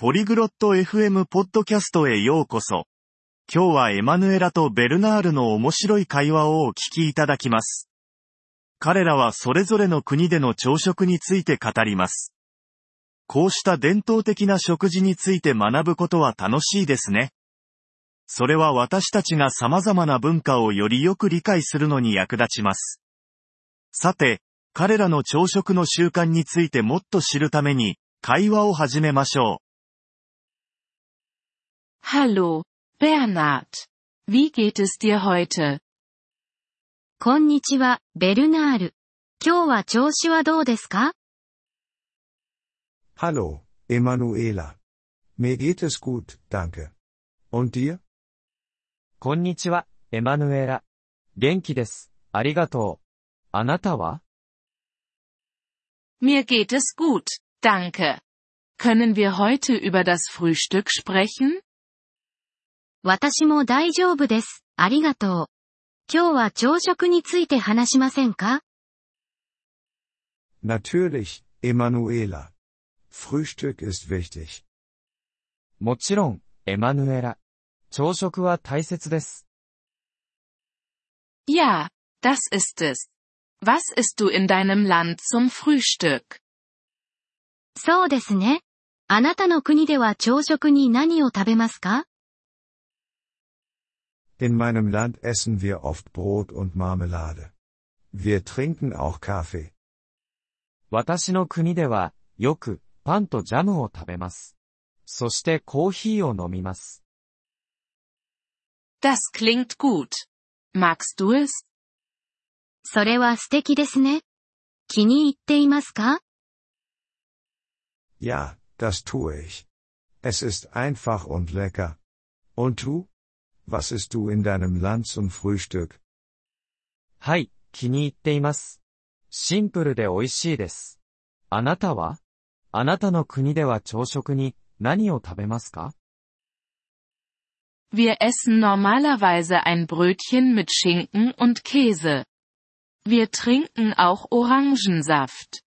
ポリグロット FM ポッドキャストへようこそ。今日はエマヌエラとベルナールの面白い会話をお聞きいただきます。彼らはそれぞれの国での朝食について語ります。こうした伝統的な食事について学ぶことは楽しいですね。それは私たちが様々な文化をよりよく理解するのに役立ちます。さて、彼らの朝食の習慣についてもっと知るために、会話を始めましょう Hallo, Bernhard. Wie geht es dir heute? こんにちは、ベルナール。今日は調子はどうですか Hallo, Emanuela. Mir geht es gut, danke. Und dir? こんにちは、エマヌエラ。元気です。ありがとう。あなたは Mir geht es gut, danke. Können wir heute über das Frühstück sprechen? 私も大丈夫です。ありがとう。今日は朝食について話しませんか Natürlich, Emanuela. Frühstück ist wichtig. もちろん、エマヌエラ。朝食は大切です。Ja, das ist es. Was isst du in deinem Land zum Frühstück? そうですね。あなたの国では朝食に何を食べますか In meinem Land essen wir oft Brot und Marmelade. Wir trinken auch Kaffee. 私の国では、よく、パンとジャムを食べます。そしてコーヒーを飲みます。 Das klingt gut. Magst du es? それは素敵ですね。気に入っていますか Ja, das tue ich. Es ist einfach und lecker. Und du? Was isst du in deinem Land zum Frühstück? はい、気に入っています。シンプルで美味しいです。あなたはあなたの国では朝食に何を食べますか Wir essen normalerweise ein Brötchen mit Schinken und Käse. Wir trinken auch Orangensaft.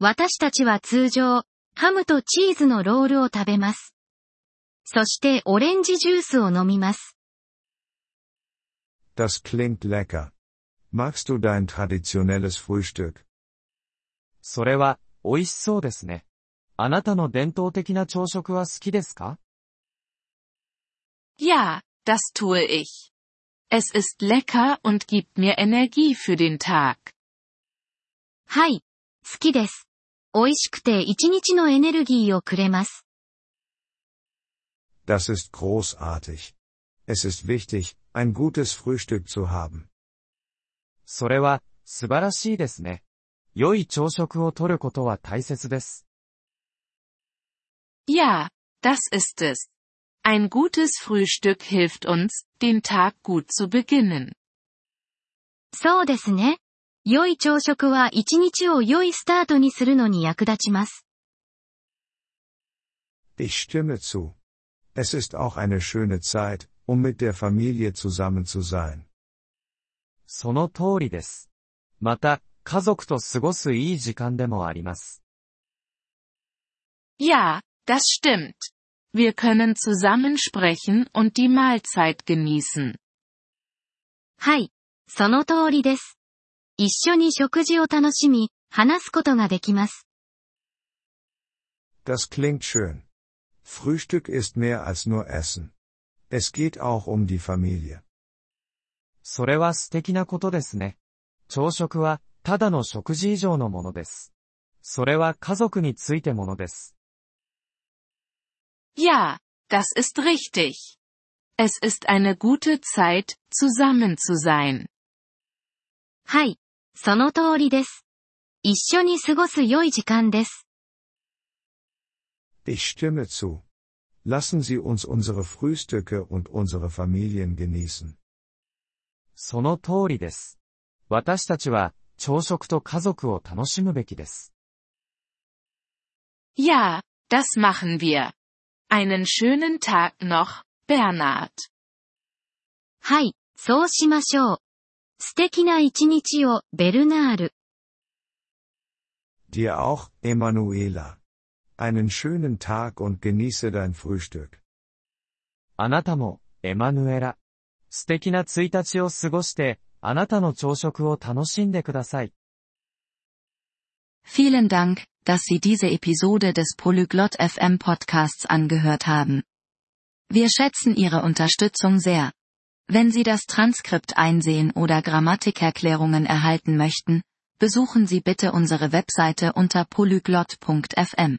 私たちは通常、ハムとチーズのロールを食べます。 そしてオレンジジュースを飲みます。Das klingt lecker. Magst du dein traditionelles Frühstück? それは、美味しそうですね。あなたの伝統的な朝食は好きですか Ja, das tue ich. Es ist lecker und gibt mir Energie für den Tag. はい。好きです。美味しくて一日のエネルギーをくれます。Das ist großartig. Es ist wichtig, ein gutes Frühstück zu haben. それは、素晴らしいですね。良い朝食をとることは大切です。 Ja, das ist es. Ein gutes Frühstück hilft uns, den Tag gut zu beginnen. そうですね。良い朝食は一日を良いスタートにするのに役立ちます。 Ich stimme zu. Es ist auch eine schöne Zeit, um mit der Familie zusammen zu sein. その通りです。また、家族と過ごすいい時間でもあります。 Ja, das stimmt. Wir können zusammen sprechen und die Mahlzeit genießen. はい。その通りです。一緒に食事を楽しみ、話すことができます。 Das klingt schön. Frühstück ist mehr als nur Essen. Es geht auch um die Familie. それは素敵なことですね。朝食は、ただの食事以上のものです。それは家族についてものです。 Ja, das ist richtig. Es ist eine gute Zeit, zusammen zu sein. はい。その通りです。一緒に過ごす良い時間です。 Ich stimme zu. Lassen Sie uns unsere Frühstücke und unsere Familien genießen. その通りです。私たちは、朝食と家族を楽しむべきです。 Ja, das machen wir. Einen schönen Tag noch, Bernhard. はい。そうしましょう。素敵な一日を、ベルナール。 Dir auch, Emanuela. Einen schönen Tag und genieße dein Frühstück. あなたも、エマヌエラ。素敵な1日を過ごして、あなたの朝食を楽しんでください。 Vielen Dank, dass Sie diese Episode des Polyglot FM Podcasts angehört haben. Wir schätzen Ihre Unterstützung sehr. Wenn Sie das Transkript einsehen oder Grammatikerklärungen erhalten möchten, besuchen Sie bitte unsere Webseite unter polyglot.fm.